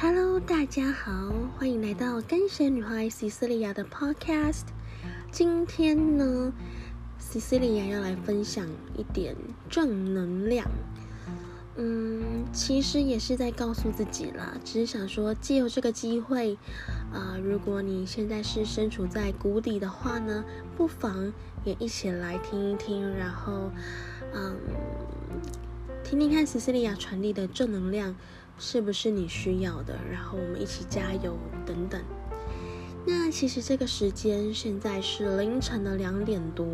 Hello，大家好，欢迎来到跟随女孩 Cecilia 的 Podcast。今天呢，Cecilia 要来分享一点正能量。嗯，其实也是在告诉自己啦，只是想说，借由这个机会，啊，如果你现在是身处在谷底的话呢，不妨也一起来听一听，然后，嗯，听听看 Cecilia 传递的正能量。是不是你需要的？然后我们一起加油，等等。那其实这个时间现在是凌晨的两点多，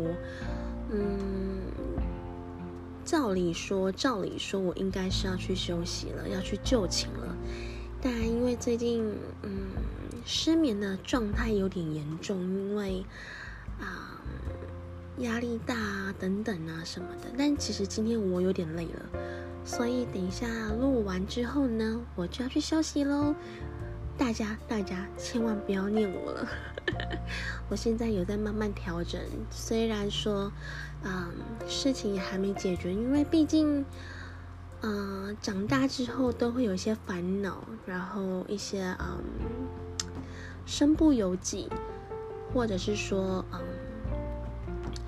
嗯，照理说，照理说我应该是要去休息了，要去就寝了。但因为最近，嗯，失眠的状态有点严重，因为啊压力大啊等等啊什么的。但其实今天我有点累了。所以等一下录完之后呢，我就要去休息喽。大家大家千万不要念我了，我现在有在慢慢调整。虽然说，嗯，事情也还没解决，因为毕竟，嗯，长大之后都会有一些烦恼，然后一些嗯，身不由己，或者是说，嗯。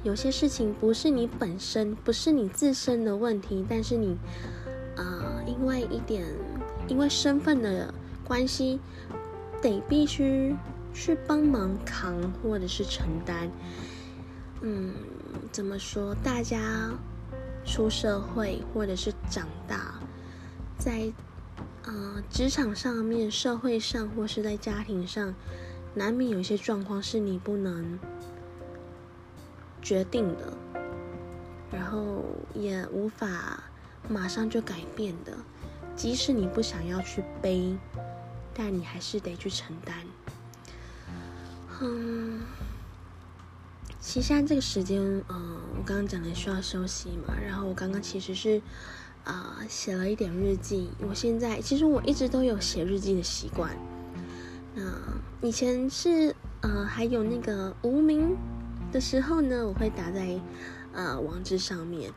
有些事情不是你本身，不是你自身的问题，但是你，呃，因为一点，因为身份的关系，得必须去帮忙扛或者是承担。嗯，怎么说？大家出社会或者是长大，在呃职场上面、社会上或是在家庭上，难免有一些状况是你不能。决定的，然后也无法马上就改变的，即使你不想要去背，但你还是得去承担。嗯，其实现在这个时间，嗯，我刚刚讲的需要休息嘛，然后我刚刚其实是啊写了一点日记。我现在其实我一直都有写日记的习惯，那以前是呃还有那个无名。的时候呢，我会打在呃网志上面，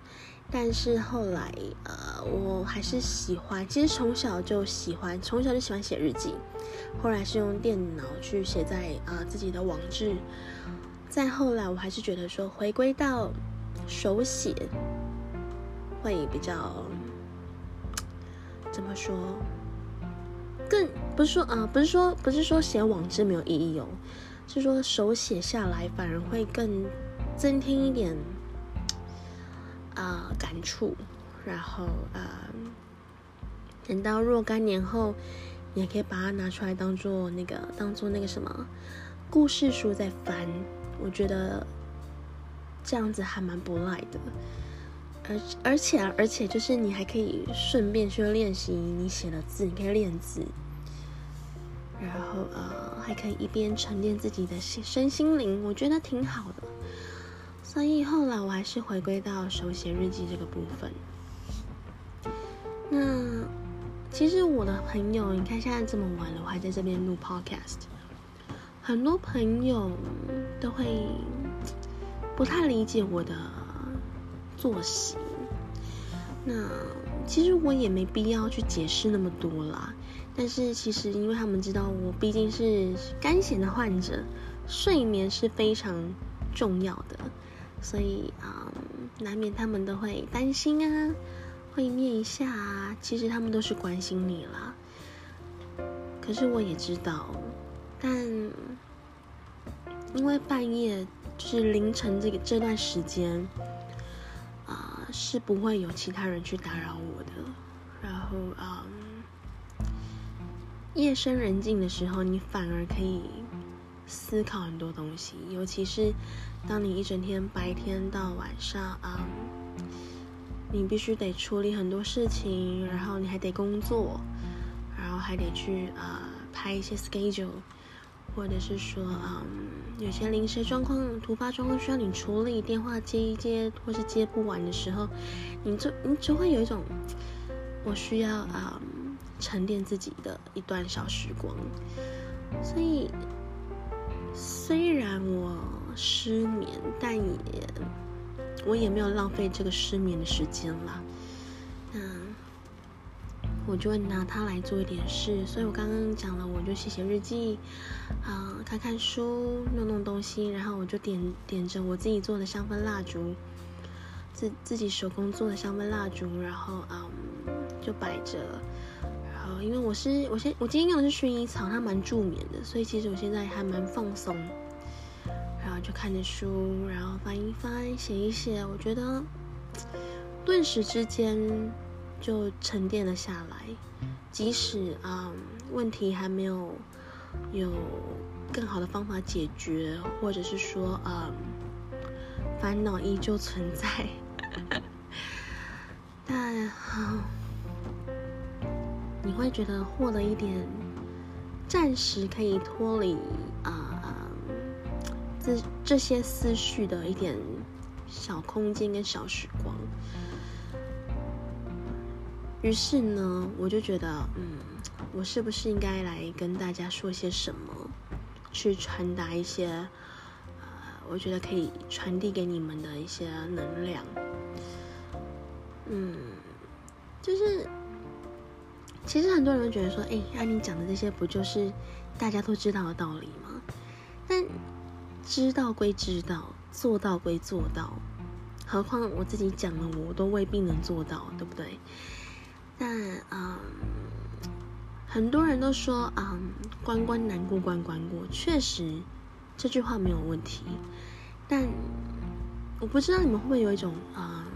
但是后来呃我还是喜欢，其实从小就喜欢，从小就喜欢写日记，后来是用电脑去写在呃自己的网志，再后来我还是觉得说回归到手写会比较怎么说，更不是说啊不是说不是说写网志没有意义哦。是说手写下来反而会更增添一点啊感触，然后啊等到若干年后，你也可以把它拿出来当做那个当做那个什么故事书在翻，我觉得这样子还蛮不赖的，而而且而且就是你还可以顺便去练习你写的字，你可以练字。然后呃，还可以一边沉淀自己的心身心灵，我觉得挺好的。所以后来我还是回归到手写日记这个部分。那其实我的朋友，你看现在这么晚了，我还在这边录 podcast，很多朋友都会不太理解我的作息。那其实我也没必要去解释那么多啦。但是其实，因为他们知道我毕竟是肝炎的患者，睡眠是非常重要的，所以啊，难免他们都会担心啊，会念一下啊。其实他们都是关心你啦。可是我也知道，但因为半夜就是凌晨这个这段时间，是不会有其他人去打扰我的。然后啊。夜深人静的时候，你反而可以思考很多东西，尤其是当你一整天白天到晚上啊，你必须得处理很多事情，然后你还得工作，然后还得去啊拍一些 schedule，或者是说啊有些临时状况、突发状况需要你处理，电话接一接或是接不完的时候，你就你就会有一种我需要啊。沉淀自己的一段小时光，所以虽然我失眠，但也我也没有浪费这个失眠的时间啦。我就会拿它来做一点事。所以我刚刚讲了，我就写写日记，啊，看看书，弄弄东西，然后我就点点着我自己做的香氛蜡烛，自自己手工做的香氛蜡烛，然后嗯，就摆着。然后因为我是我现我今天用的是薰衣草，它蛮助眠的，所以其实我现在还蛮放松。然后就看着书，然后翻一翻，写一写，我觉得顿时之间就沉淀了下来。即使啊问题还没有有更好的方法解决，或者是说啊烦恼依旧存在，但你会觉得获得一点暂时可以脱离啊。这这些思绪的一点小空间跟小时光，于是呢，我就觉得，嗯，我是不是应该来跟大家说些什么，去传达一些，呃，我觉得可以传递给你们的一些能量。嗯，就是，其实很多人都觉得说，哎，按你讲的这些，不就是大家都知道的道理吗？但知道归知道，做到归做到，何况我自己讲了，我都未必能做到，对不对？但嗯，很多人都说，嗯，关关难过关关过，确实这句话没有问题。但我不知道你们会不会有一种，嗯，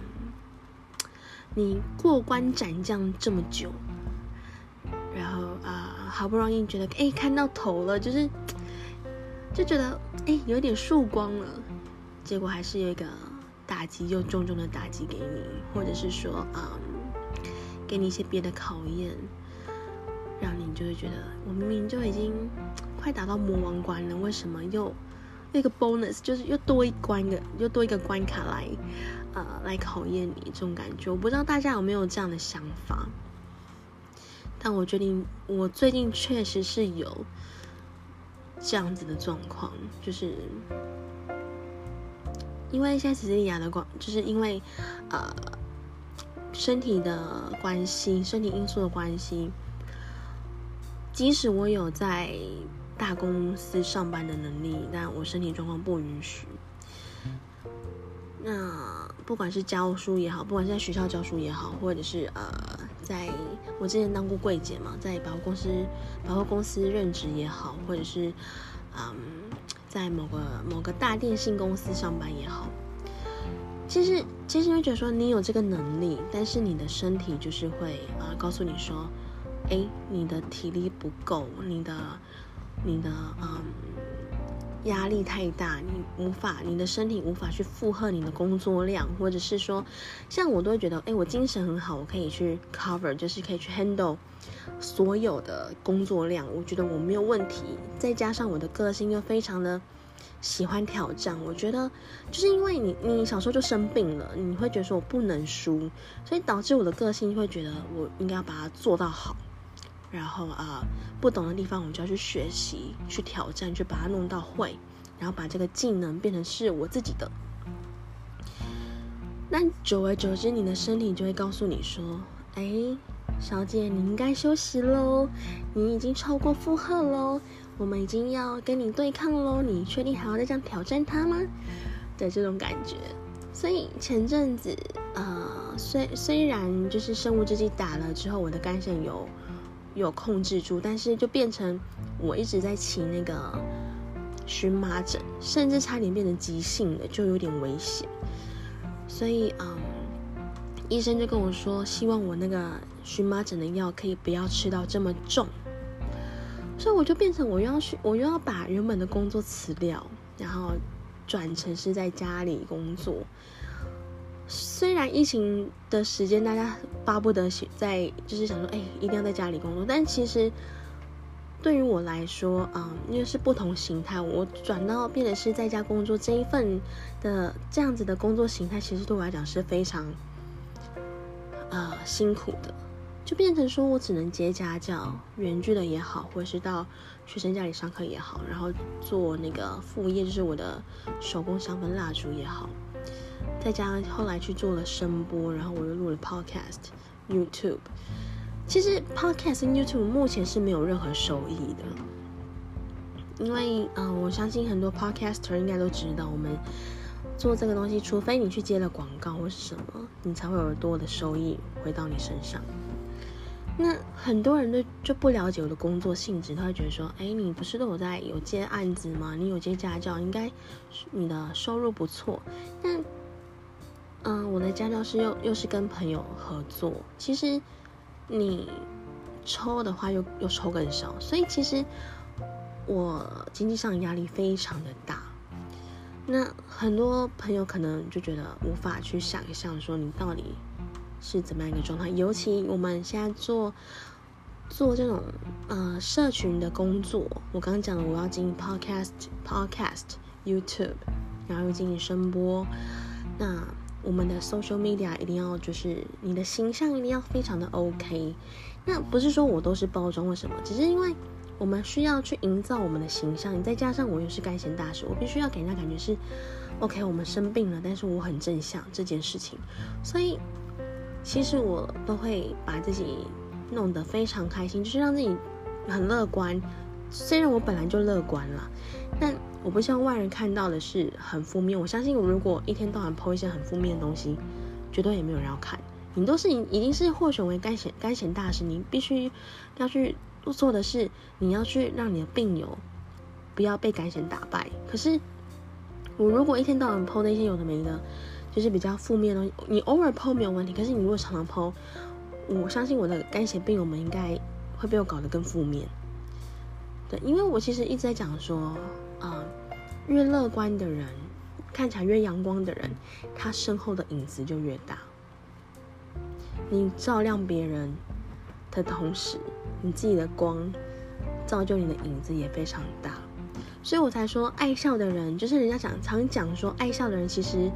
你过关斩将这么久，然后啊，好不容易觉得，哎，看到头了，就是。就觉得哎，有点曙光了，结果还是有一个打击，又重重的打击给你，或者是说啊，给你一些别的考验，让你就会觉得，我明明就已经快达到魔王关了，为什么又那个 bonus 就是又多一关的，又多一个关卡来，呃，来考验你这种感觉，我不知道大家有没有这样的想法，但我决定，我最近确实是有。这样子的状况，就是因为现在斯里亚的关，就是因为呃身体的关系，身体因素的关系，即使我有在大公司上班的能力，但我身体状况不允许。那不管是教书也好，不管是在学校教书也好，或者是呃，在我之前当过柜姐嘛，在百货公司百货公司任职也好，或者是嗯，在某个某个大电信公司上班也好，其实其实会觉得说你有这个能力，但是你的身体就是会啊告诉你说，哎，你的体力不够，你的你的嗯。压力太大，你无法，你的身体无法去负荷你的工作量，或者是说，像我都会觉得，哎，我精神很好，我可以去 cover，就是可以去 handle 所有的工作量，我觉得我没有问题。再加上我的个性又非常的喜欢挑战，我觉得就是因为你，你小时候就生病了，你会觉得说我不能输，所以导致我的个性会觉得我应该要把它做到好。然后啊，不懂的地方我们就要去学习、去挑战、去把它弄到会，然后把这个技能变成是我自己的。那久而久之，你的身体就会告诉你说：“哎，小姐，你应该休息喽，你已经超过负荷喽，我们已经要跟你对抗喽，你确定还要再这样挑战他吗？”的这种感觉。所以前阵子，呃，虽虽然就是生物制剂打了之后，我的肝肾有。有控制住，但是就变成我一直在起那个荨麻疹，甚至差点变成急性的，就有点危险。所以，嗯，医生就跟我说，希望我那个荨麻疹的药可以不要吃到这么重。所以我就变成我又要去，我又要把原本的工作辞掉，然后转成是在家里工作。虽然疫情的时间，大家巴不得在，就是想说，哎，一定要在家里工作。但其实对于我来说，啊，因为是不同形态，我转到变得是在家工作这一份的这样子的工作形态，其实对我来讲是非常呃辛苦的，变成说我只能接家教、远距的也好，或者是到学生家里上课也好，然后做那个副业，就是我的手工香氛蜡烛也好。再加上后来去做了声波，然后我又录了 podcast、YouTube，其实 Podcast、YouTube 目前是没有任何收益的，因为呃，我相信很多 Podcaster 应该都知道，我们做这个东西，除非你去接了广告或是什么，你才会有多的收益回到你身上。那很多人都就不了解我的工作性质，他会觉得说：“哎，你不是都有在有接案子吗？你有接家教，应该你的收入不错。”那嗯，我的家教是又又是跟朋友合作，其实。你抽的话又又抽更少，所以其实我经济上压力非常的大。那很多朋友可能就觉得无法去想象说你到底是怎么样一个状态，尤其我们现在做做这种呃社群的工作，我刚刚讲了我要经营 podcast、podcast、YouTube，然后又经营声波，那。我们的 social media 一定要就是你的形象一定要非常的 OK，那不是说我都是包装或什么，只是因为我们需要去营造我们的形象，你再加上我又是该贤大使，我必须要给人家感觉是 OK，我们生病了，但是我很正向这件事情，所以其实我都会把自己弄得非常开心，就是让自己很乐观。虽然我本来就乐观了，但我不希望外人看到的是很负面。我相信，我如果一天到晚抛一些很负面的东西，绝对也没有人要看。你都是已已经是获选为干险干险大使，你必须要去做的是，你要去让你的病友不要被干险打败。可是我如果一天到晚抛那些有的没的，就是比较负面的，你偶尔抛没有问题。可是你如果常常抛，我相信我的干血病友们应该会被我搞得更负面。对，因为我其实一直在讲说，啊，越乐观的人，看起来越阳光的人，他身后的影子就越大。你照亮别人的同时，你自己的光造就你的影子也非常大。所以我才说，爱笑的人，就是人家讲常讲说，爱笑的人其实，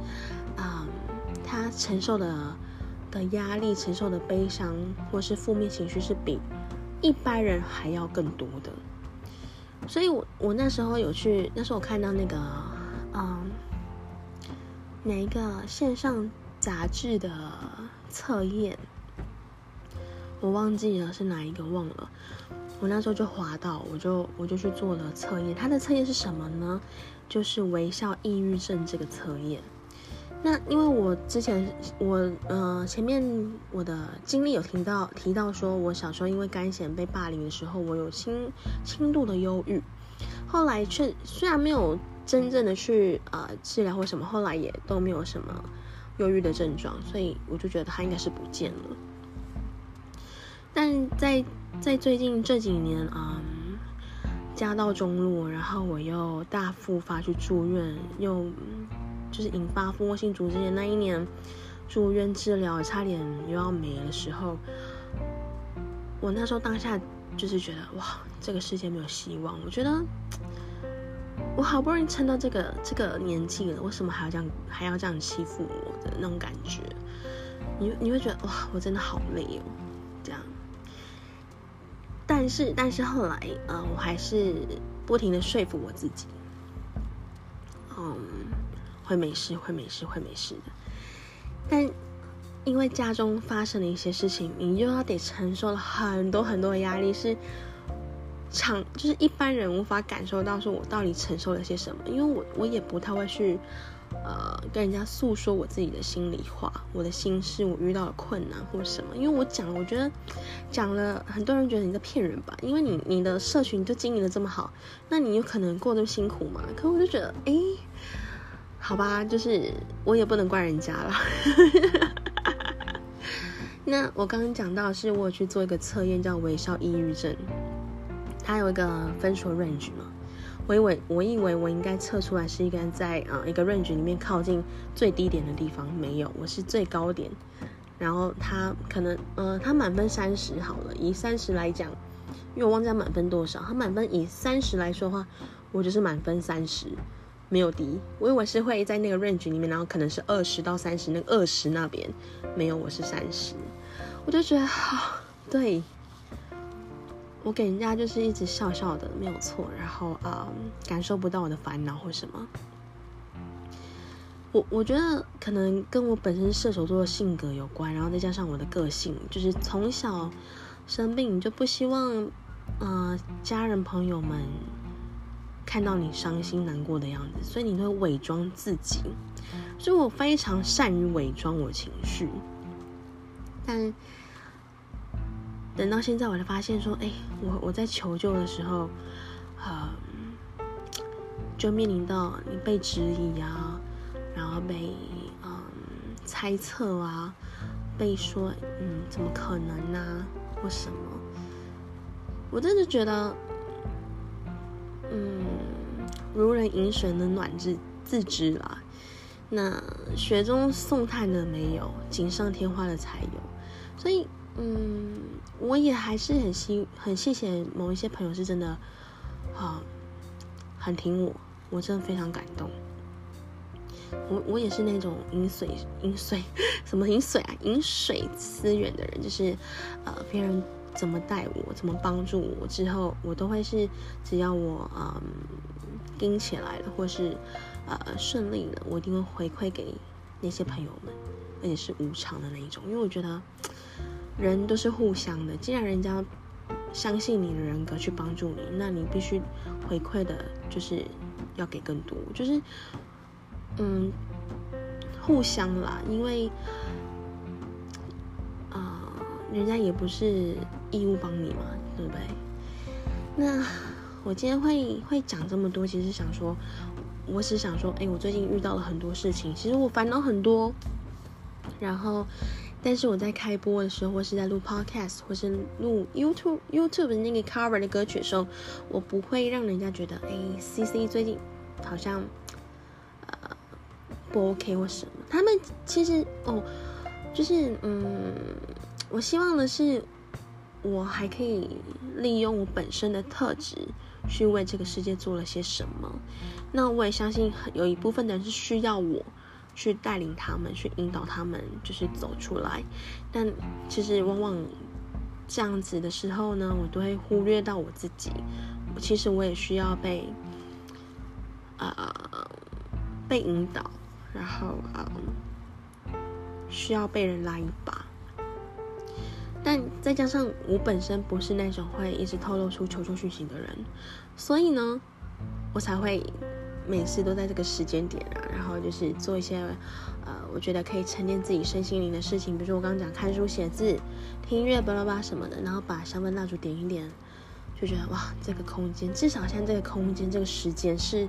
他承受的的压力、承受的悲伤或是负面情绪，是比一般人还要更多的。所以，我我那时候有去，那时候我看到那个，嗯，哪一个线上杂志的测验，我忘记了是哪一个，忘了。我那时候就滑到，我就我就去做了测验。它的测验是什么呢？就是微笑抑郁症这个测验。那因为我之前我呃前面我的经历有听到提到说，我小时候因为肝炎被霸凌的时候，我有轻轻度的忧郁，后来却虽然没有真正的去呃治疗或什么，后来也都没有什么忧郁的症状，所以我就觉得他应该是不见了。但在在最近这几年啊，家道中落，然后我又大复发去住院，又。就是引发蜂窝性组织炎那一年住院治疗，差点又要没的时候，我那时候当下就是觉得哇，这个世界没有希望。我觉得我好不容易撑到这个这个年纪了，为什么还要这样还要这样欺负我的那种感觉？你你会觉得哇，我真的好累哦，这样。但是但是后来呃，我还是不停的说服我自己，嗯。会没事，会没事，会没事的。但因为家中发生了一些事情，你又要得承受了很多很多的压力，是常就是一般人无法感受到，说我到底承受了些什么。因为我我也不太会去呃跟人家诉说我自己的心里话，我的心事，我遇到的困难或什么。因为我讲，我觉得讲了，很多人觉得你在骗人吧？因为你你的社群就经营的这么好，那你有可能过得辛苦吗？可我就觉得，哎。好吧，就是我也不能怪人家了。那我刚刚讲到是我去做一个测验，叫微笑抑郁症，它有一个分数 range 嘛。我以为我以为我应该测出来是一个在啊一个 range 里面靠近最低点的地方，没有，我是最高点。然后它可能呃，它满分三十好了，以三十来讲，因为我忘记满分多少，它满分以三十来说的话，我就是满分三十。没有低，我以为是会在那个 range 里面，然后可能是二十到三十，那个二十那边没有，我是三十，我就觉得好，对，我给人家就是一直笑笑的，没有错，然后啊，感受不到我的烦恼或什么，我我觉得可能跟我本身射手座的性格有关，然后再加上我的个性，就是从小生病，就不希望呃家人朋友们看到你伤心难过的样子，所以你会伪装自己。所以我非常善于伪装我情绪，但等到现在，我才发现说，哎，我我在求救的时候，呃，就面临到你被质疑啊，然后被嗯猜测啊，被说嗯怎么可能呢，或什么，我真的觉得，嗯，如人饮水，冷暖自自知啦。那雪中送炭的没有，锦上添花的才有，所以，嗯，我也还是很希很谢谢某一些朋友是真的，啊，很挺我，我真的非常感动。我我也是那种饮水饮水什么饮水啊饮水思源的人，就是呃别人怎么带我，怎么帮助我之后，我都会是只要我嗯盯起来了，或是。呃，顺利的，我一定会回馈给那些朋友们，而且是无偿的那一种，因为我觉得人都是互相的。既然人家相信你的人格去帮助你，那你必须回馈的，就是要给更多，就是嗯，互相啦。因为啊，人家也不是义务帮你嘛，对不对？那我今天会会讲这么多，其实想说。我只想说，哎，我最近遇到了很多事情，其实我烦恼很多。然后，但是我在开播的时候，或是在录 podcast，或是录 YouTube YouTube 的那个 cover 的歌曲的时候，我不会让人家觉得，哎，C C 最近好像呃不 OK 或什么。他们其实哦，就是嗯，我希望的是，我还可以利用我本身的特质。去为这个世界做了些什么？那我也相信有一部分的人是需要我去带领他们，去引导他们，就是走出来。但其实往往这样子的时候呢，我都会忽略到我自己。其实我也需要被呃被引导，然后呃需要被人拉一把。但再加上我本身不是那种会一直透露出求救讯息的人，所以呢，我才会每次都在这个时间点啊，然后就是做一些呃，我觉得可以沉淀自己身心灵的事情，比如说我刚刚讲看书、写字、听音乐、巴拉巴什么的，然后把香氛蜡烛点一点，就觉得哇，这个空间至少像这个空间、这个时间是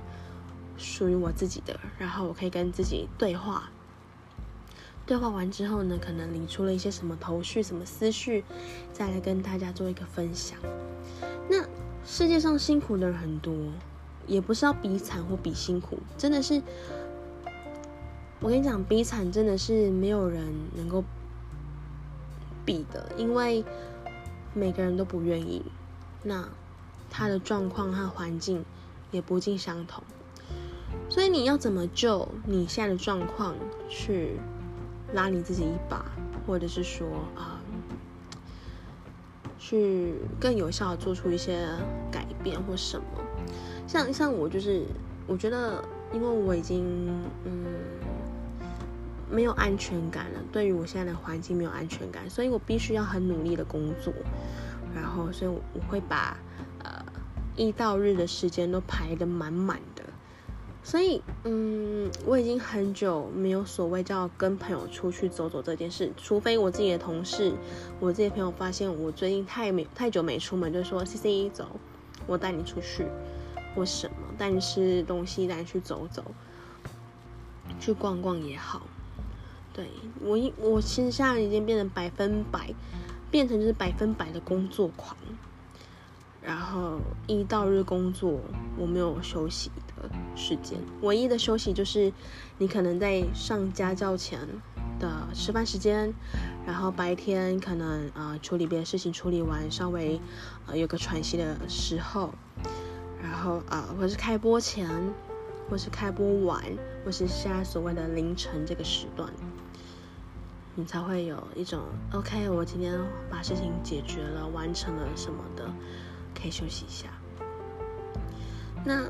属于我自己的，然后我可以跟自己对话。对话完之后呢，可能理出了一些什么头绪、什么思绪，再来跟大家做一个分享。那世界上辛苦的人很多，也不是要比惨或比辛苦，真的是，我跟你讲，比惨真的是没有人能够比的，因为每个人都不愿意。那他的状况和环境也不尽相同，所以你要怎么救你现在的状况去？拉你自己一把，或者是说啊，去更有效的做出一些改变或什么。像像我就是，我觉得，因为我已经嗯没有安全感了，对于我现在的环境没有安全感，所以我必须要很努力的工作。然后，所以我会把呃一到日的时间都排得满满。所以，嗯，我已经很久没有所谓叫跟朋友出去走走这件事，除非我自己的同事、我自己的朋友发现我最近太没太久没出门，就说 “C C 走，我带你出去，或什么带你吃东西，带你去走走，去逛逛也好。”对我一我其实现在已经变成百分百，变成就是百分百的工作狂。然后一到日工作，我没有休息时间。唯一的休息就是，你可能在上家教前的吃饭时间，然后白天可能呃处理别的事情，处理完稍微呃有个喘息的时候，然后啊或是开播前，或是开播晚，或是现在所谓的凌晨这个时段，你才会有一种 OK，我今天把事情解决了，完成了什么的。可以休息一下。那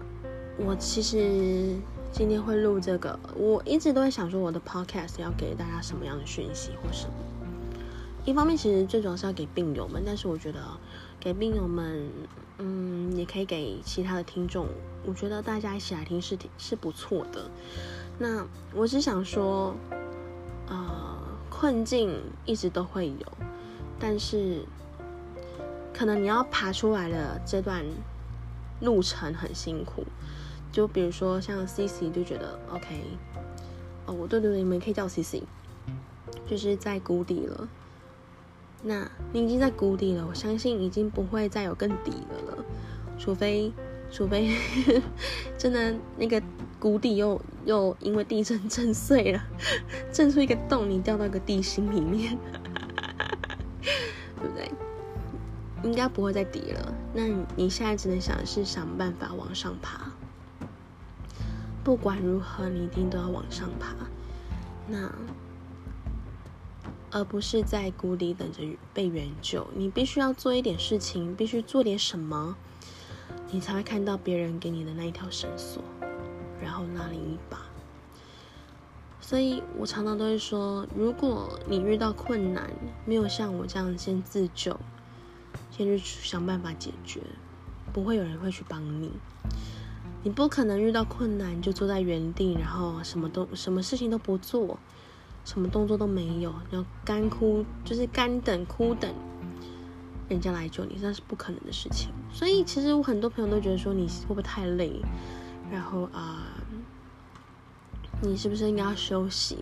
我其实今天会录这个，我一直都在想说我的 podcast 要给大家什么样的讯息或什么。一方面其实最主要是要给病友们，但是我觉得给病友们，嗯，也可以给其他的听众。我觉得大家一起来听是是不错的。那我只想说，呃，困境一直都会有，但是可能你要爬出来的这段路程很辛苦。就比如说像 C C 就觉得 OK，哦，我对对对，你们可以叫 C C，就是在谷底了。那你已经在谷底了，我相信已经不会再有更底的了，除非除非 真的那个谷底又又因为地震震碎了，震出一个洞，你掉到一个地心里面，对不对？应该不会再低了。那你现在只能想的是想办法往上爬。不管如何，你一定都要往上爬，那而不是在谷底等着被援救。你必须要做一点事情，必须做点什么，你才会看到别人给你的那一条绳索，然后拉你一把。所以我常常都会说，如果你遇到困难，没有像我这样先自救，先去想办法解决，不会有人会去帮你。你不可能遇到困难就坐在原地，然后什么都什么事情都不做，什么动作都没有，然后干哭就是干等哭等人家来救你，那是不可能的事情。所以其实我很多朋友都觉得说你会不会太累，然后啊，你是不是应该要休息？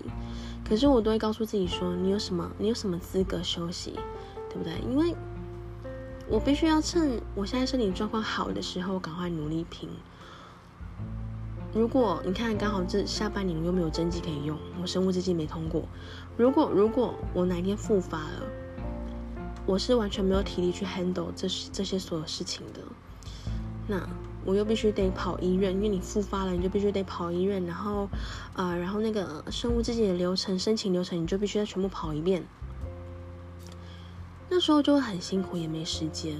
可是我都会告诉自己说，你有什么你有什么资格休息，对不对？因为我必须要趁我现在身体状况好的时候，赶快努力拼。如果你看刚好这下半年又没有针剂可以用，我生物制剂没通过。如果如果我哪天复发了，我是完全没有体力去 handle 这这些所有事情的。那我又必须得跑医院，因为你复发了，你就必须得跑医院，然后啊，然后那个生物制剂的流程申请流程，你就必须要全部跑一遍。那时候就会很辛苦，也没时间。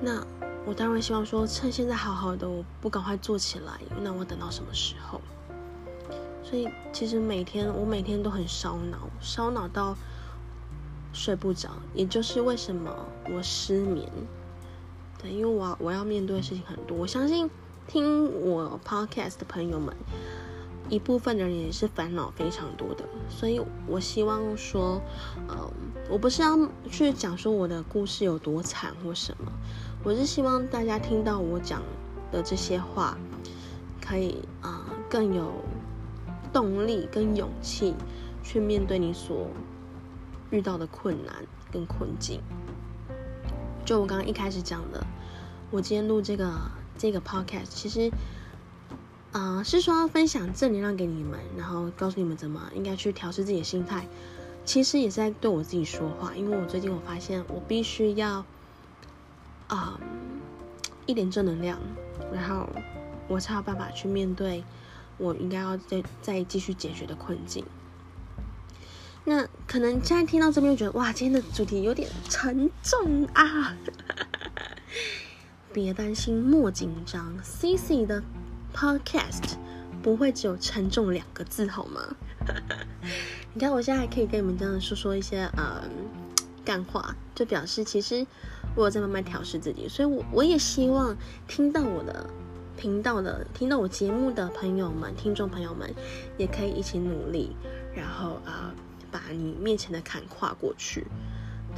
那。我当然希望说，趁现在好好的，我不赶快做起来，那我等到什么时候？所以其实每天我每天都很烧脑，烧脑到睡不着，也就是为什么我失眠。对，因为我我要面对的事情很多。我相信听我 podcast 的朋友们，一部分的人也是烦恼非常多的。所以我希望说，嗯，我不是要去讲说我的故事有多惨或什么。我是希望大家听到我讲的这些话，可以啊更有动力跟勇气去面对你所遇到的困难跟困境。就我刚刚一开始讲的，我今天录这个这个 podcast，其实啊是说分享正能量给你们，然后告诉你们怎么应该去调试自己的心态。其实也是在对我自己说话，因为我最近我发现我必须要。啊，一点正能量，然后我才有办法去面对我应该要再再继续解决的困境。那可能现在听到这边，觉得哇，今天的主题有点沉重啊！别担心，莫紧张，C C 的 Podcast 不会只有沉重两个字，好吗？你看，我现在还可以跟你们这样说说一些呃干话，就表示其实。我在慢慢调试自己，所以，我我也希望听到我的频道的、听到我节目的朋友们、听众朋友们，也可以一起努力，然后啊，把你面前的坎跨过去。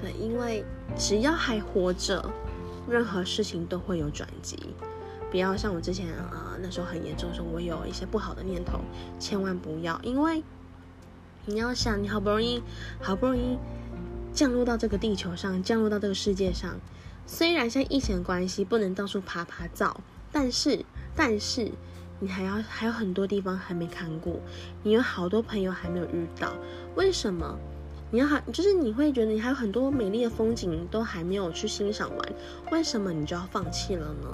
对，因为只要还活着，任何事情都会有转机。不要像我之前啊，那时候很严重的时候，我有一些不好的念头，千万不要，因为你要想，你好不容易，好不容易。降落到这个地球上，降落到这个世界上。虽然像疫情的关系不能到处爬爬照，但是但是你还要还有很多地方还没看过，你有好多朋友还没有遇到。为什么？你要还，就是你会觉得你还有很多美丽的风景都还没有去欣赏完，为什么你就要放弃了呢？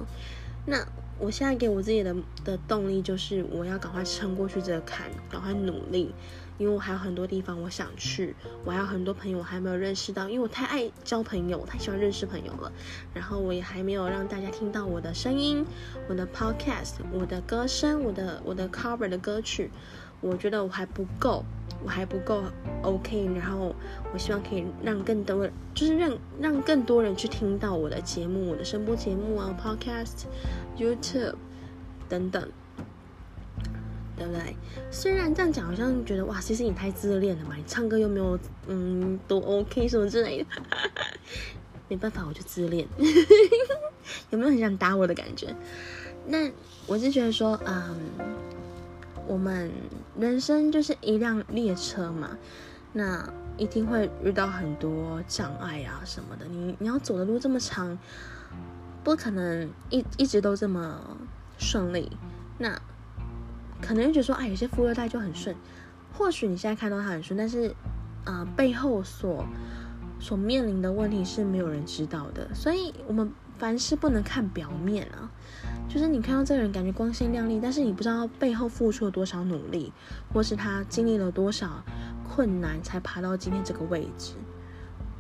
那我现在给我自己的的动力就是我要赶快撑过去这个坎，赶快努力。因为我还有很多地方我想去，我还有很多朋友我还没有认识到，因为我太爱交朋友，我太喜欢认识朋友了。然后我也还没有让大家听到我的声音，我的 podcast，我的歌声，我的我的 cover 的歌曲，我觉得我还不够，我还不够 OK，然后我希望可以让更多，就是让让更多人去听到我的节目，我的声波节目啊，Podcast、YouTube 等等。对不对？虽然这样讲，好像觉得哇，其实你太自恋了嘛，你唱歌又没有嗯都 OK 什么之类的，没办法，我就自恋。有没有很想打我的感觉？那我是觉得说，嗯，我们人生就是一辆列车嘛，那一定会遇到很多障碍啊什么的。你你要走的路这么长，不可能一一直都这么顺利。那可能觉得说，哎，有些富二代就很顺，或许你现在看到他很顺，但是，呃，背后所所面临的问题是没有人知道的。所以，我们凡事不能看表面啊，就是你看到这个人感觉光鲜亮丽，但是你不知道背后付出了多少努力，或是他经历了多少困难才爬到今天这个位置，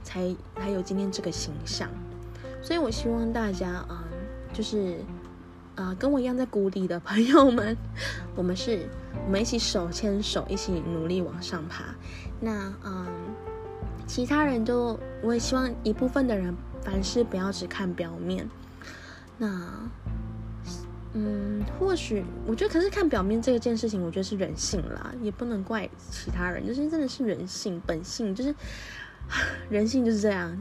才才有今天这个形象。所以我希望大家，嗯，就是。啊，跟我一样在谷底的朋友们，我们是，我们一起手牵手，一起努力往上爬。那嗯，其他人就，我也希望一部分的人，凡事不要只看表面。那嗯，或许我觉得，可是看表面这件事情，我觉得是人性啦，也不能怪其他人，就是真的是人性本性，就是 人性就是这样。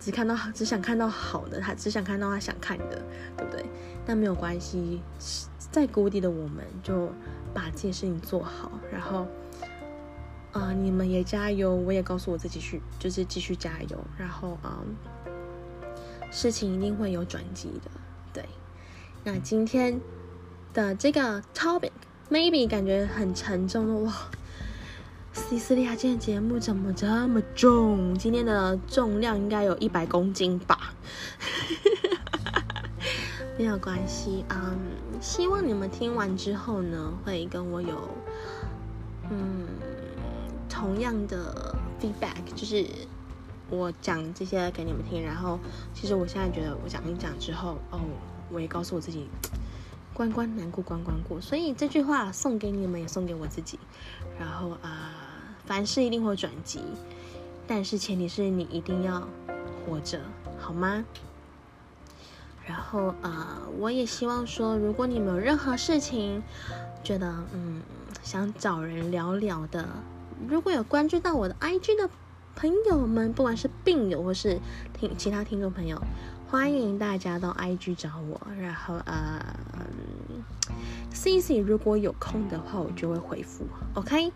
只看到只想看到好的，他只想看到他想看的，对不对？但没有关系，在谷底的我们就把这件事情做好，然后啊，你们也加油，我也告诉我自己去，就是继续加油，然后啊，事情一定会有转机的，对。那今天的这个 topic maybe 感觉很沉重的哇。西斯利亚今天节目怎么这么重？今天的重量应该有一百公斤吧？没有关系，嗯，希望你们听完之后呢，会跟我有嗯同样的 feedback，就是我讲这些给你们听，然后其实我现在觉得我讲一讲之后，哦，我也告诉我自己关关难过关关过，所以这句话送给你们，也送给我自己，然后啊。凡事一定会转机，但是前提是你一定要活着，好吗？然后啊，我也希望说，如果你们有任何事情觉得嗯想找人聊聊的，如果有关注到我的 IG 的朋友们，不管是病友或是听其他听众朋友，欢迎大家到 IG 找我。然后呃，CC 如果有空的话，我就会回复，OK。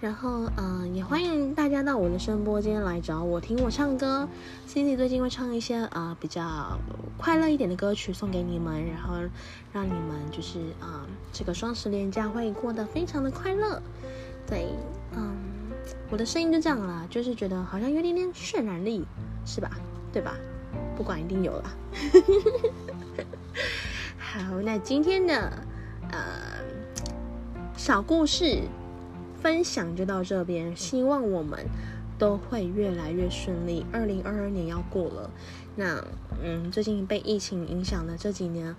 然后，嗯，也欢迎大家到我的声波间来找我听我唱歌。Cindy 最近会唱一些啊比较快乐一点的歌曲送给你们，然后让你们就是啊这个双十连假会过得非常的快乐。对，嗯，我的声音就这样啦，就是觉得好像有点点渲染力，是吧？对吧？不管一定有啦。好，那今天的呃小故事。分享就到这边，希望我们都会越来越顺利。二零二二年要过了，那嗯，最近被疫情影响的这几年，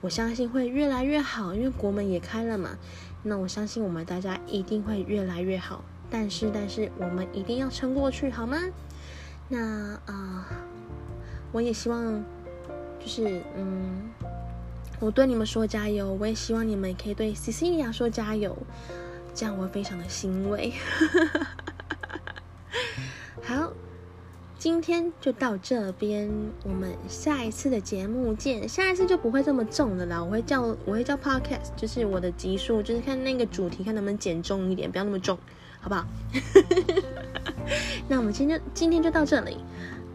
我相信会越来越好，因为国门也开了嘛。那我相信我们大家一定会越来越好，但是但是我们一定要撑过去，好吗？那啊，我也希望就是嗯，我对你们说加油，我也希望你们可以对 Cecilia 说加油。这样我非常的欣慰。好，今天就到这边，我们下一次的节目见。下一次就不会这么重的啦，我会叫我会叫 podcast，就是我的集数，就是看那个主题，看能不能减重一点，不要那么重，好不好？那我们今天今天就到这里。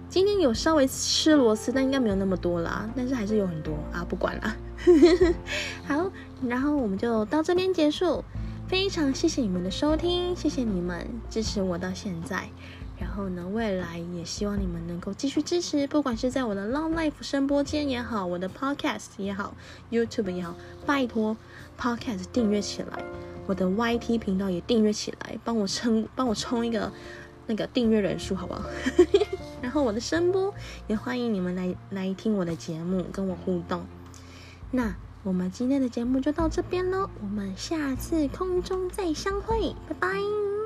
今天有稍微吃螺丝，但应该没有那么多啦，但是还是有很多啊，不管了。好，然后我们就到这边结束。非常谢谢你们的收听，谢谢你们支持我到现在。然后呢，未来也希望你们能够继续支持，不管是在我的 Long Life 声波间也好，我的 Podcast 也好，YouTube 也好，拜托 Podcast 订阅起来，我的 YT 频道也订阅起来，帮我撑帮我冲一个那个订阅人数，好不好？然后我的声波也欢迎你们来来听我的节目，跟我互动。那我们今天的节目就到这边喽，我们下次空中再相会，拜拜。